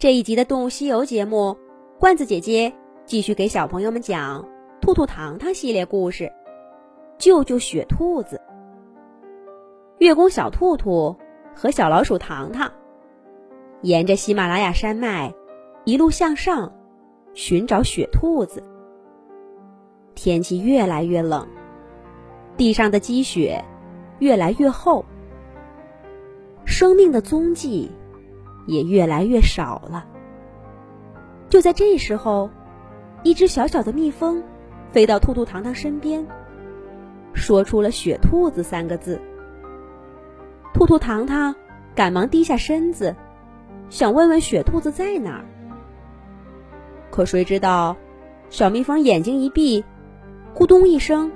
这一集的《动物西游》节目，罐子姐姐继续给小朋友们讲《兔兔糖糖》系列故事，《救救雪兔子》。月宫小兔兔和小老鼠糖糖沿着喜马拉雅山脉一路向上，寻找雪兔子。天气越来越冷，地上的积雪越来越厚，生命的踪迹。也越来越少了。就在这时候，一只小小的蜜蜂飞到兔兔糖糖身边，说出了“雪兔子”三个字。兔兔糖糖赶忙低下身子，想问问雪兔子在哪儿。可谁知道，小蜜蜂眼睛一闭，咕咚一声，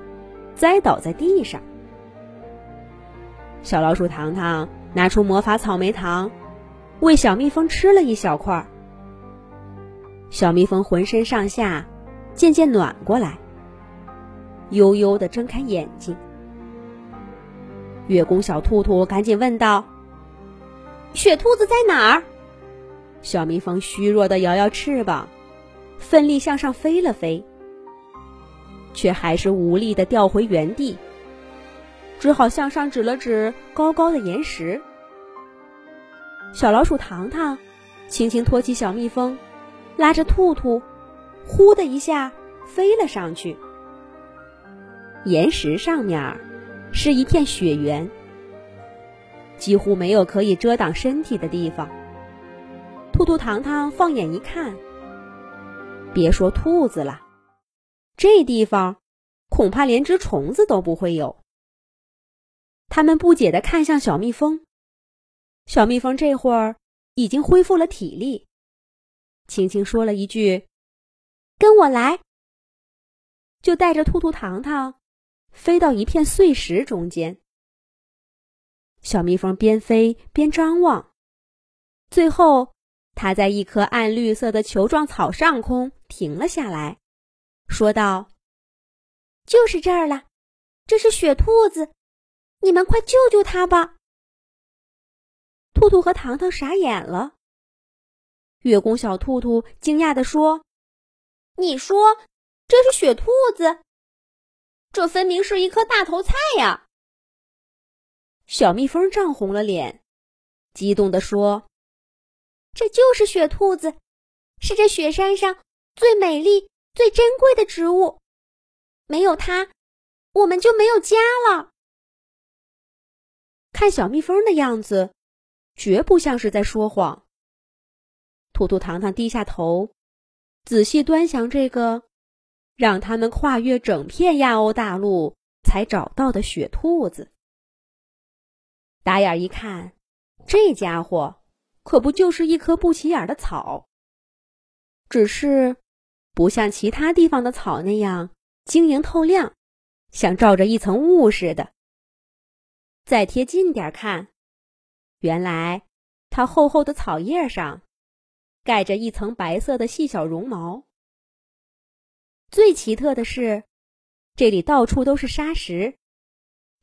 栽倒在地上。小老鼠糖糖拿出魔法草莓糖。喂小蜜蜂吃了一小块儿，小蜜蜂浑身上下渐渐暖过来，悠悠的睁开眼睛。月宫小兔兔赶紧问道：“雪兔子在哪儿？”小蜜蜂虚弱的摇摇翅膀，奋力向上飞了飞，却还是无力的掉回原地，只好向上指了指高高的岩石。小老鼠糖糖轻轻托起小蜜蜂，拉着兔兔，呼的一下飞了上去。岩石上面是一片雪原，几乎没有可以遮挡身体的地方。兔兔糖糖放眼一看，别说兔子了，这地方恐怕连只虫子都不会有。他们不解的看向小蜜蜂。小蜜蜂这会儿已经恢复了体力，轻轻说了一句：“跟我来。”就带着兔兔糖糖飞到一片碎石中间。小蜜蜂边飞边张望，最后，它在一棵暗绿色的球状草上空停了下来，说道：“就是这儿了，这是雪兔子，你们快救救它吧！”兔兔和糖糖傻眼了。月宫小兔兔惊讶地说：“你说这是雪兔子？这分明是一颗大头菜呀！”小蜜蜂涨红了脸，激动地说：“这就是雪兔子，是这雪山上最美丽、最珍贵的植物，没有它，我们就没有家了。”看小蜜蜂的样子。绝不像是在说谎。兔兔糖糖低下头，仔细端详这个让他们跨越整片亚欧大陆才找到的雪兔子。打眼一看，这家伙可不就是一棵不起眼的草，只是不像其他地方的草那样晶莹透亮，像罩着一层雾似的。再贴近点看。原来，它厚厚的草叶上盖着一层白色的细小绒毛。最奇特的是，这里到处都是沙石，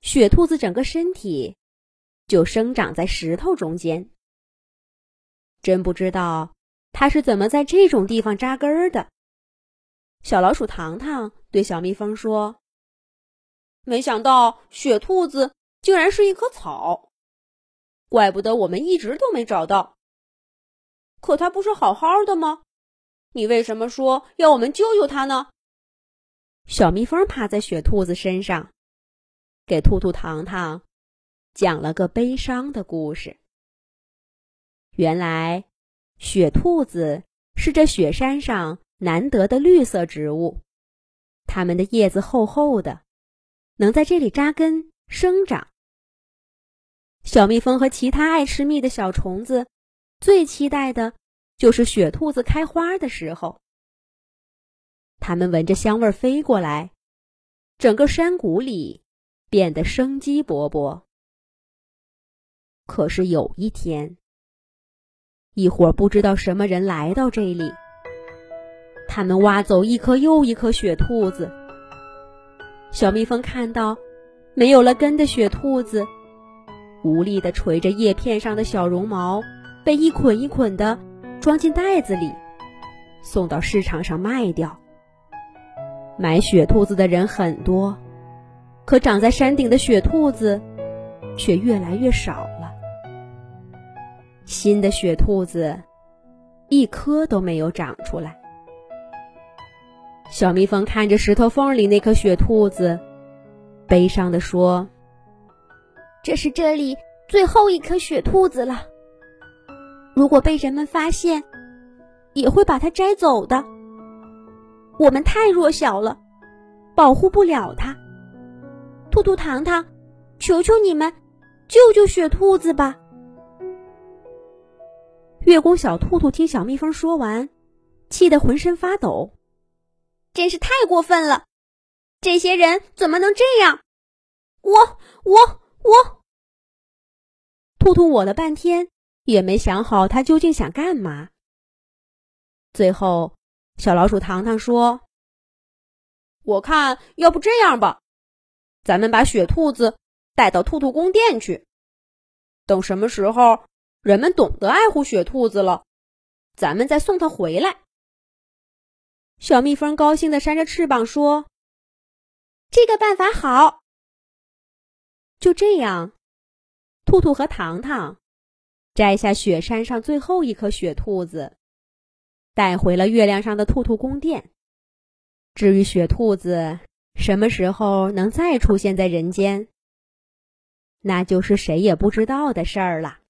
雪兔子整个身体就生长在石头中间。真不知道它是怎么在这种地方扎根儿的。小老鼠糖糖对小蜜蜂说：“没想到雪兔子竟然是一棵草。”怪不得我们一直都没找到。可它不是好好的吗？你为什么说要我们救救它呢？小蜜蜂趴在雪兔子身上，给兔兔糖糖讲了个悲伤的故事。原来，雪兔子是这雪山上难得的绿色植物，它们的叶子厚厚的，能在这里扎根生长。小蜜蜂和其他爱吃蜜的小虫子，最期待的就是雪兔子开花的时候。它们闻着香味飞过来，整个山谷里变得生机勃勃。可是有一天，一伙不知道什么人来到这里，他们挖走一颗又一颗雪兔子。小蜜蜂看到没有了根的雪兔子。无力地垂着叶片上的小绒毛，被一捆一捆的装进袋子里，送到市场上卖掉。买雪兔子的人很多，可长在山顶的雪兔子却越来越少了。新的雪兔子一颗都没有长出来。小蜜蜂看着石头缝里那颗雪兔子，悲伤地说：“这是这里最后一颗雪兔子了。如果被人们发现，也会把它摘走的。”我们太弱小了，保护不了它。兔兔糖糖，求求你们，救救雪兔子吧！月宫小兔兔听小蜜蜂说完，气得浑身发抖，真是太过分了！这些人怎么能这样？我我我！兔兔我了半天，也没想好他究竟想干嘛。最后。小老鼠糖糖说：“我看要不这样吧，咱们把雪兔子带到兔兔宫殿去。等什么时候人们懂得爱护雪兔子了，咱们再送它回来。”小蜜蜂高兴地扇着翅膀说：“这个办法好。”就这样，兔兔和糖糖摘下雪山上最后一颗雪兔子。带回了月亮上的兔兔宫殿。至于雪兔子什么时候能再出现在人间，那就是谁也不知道的事儿了。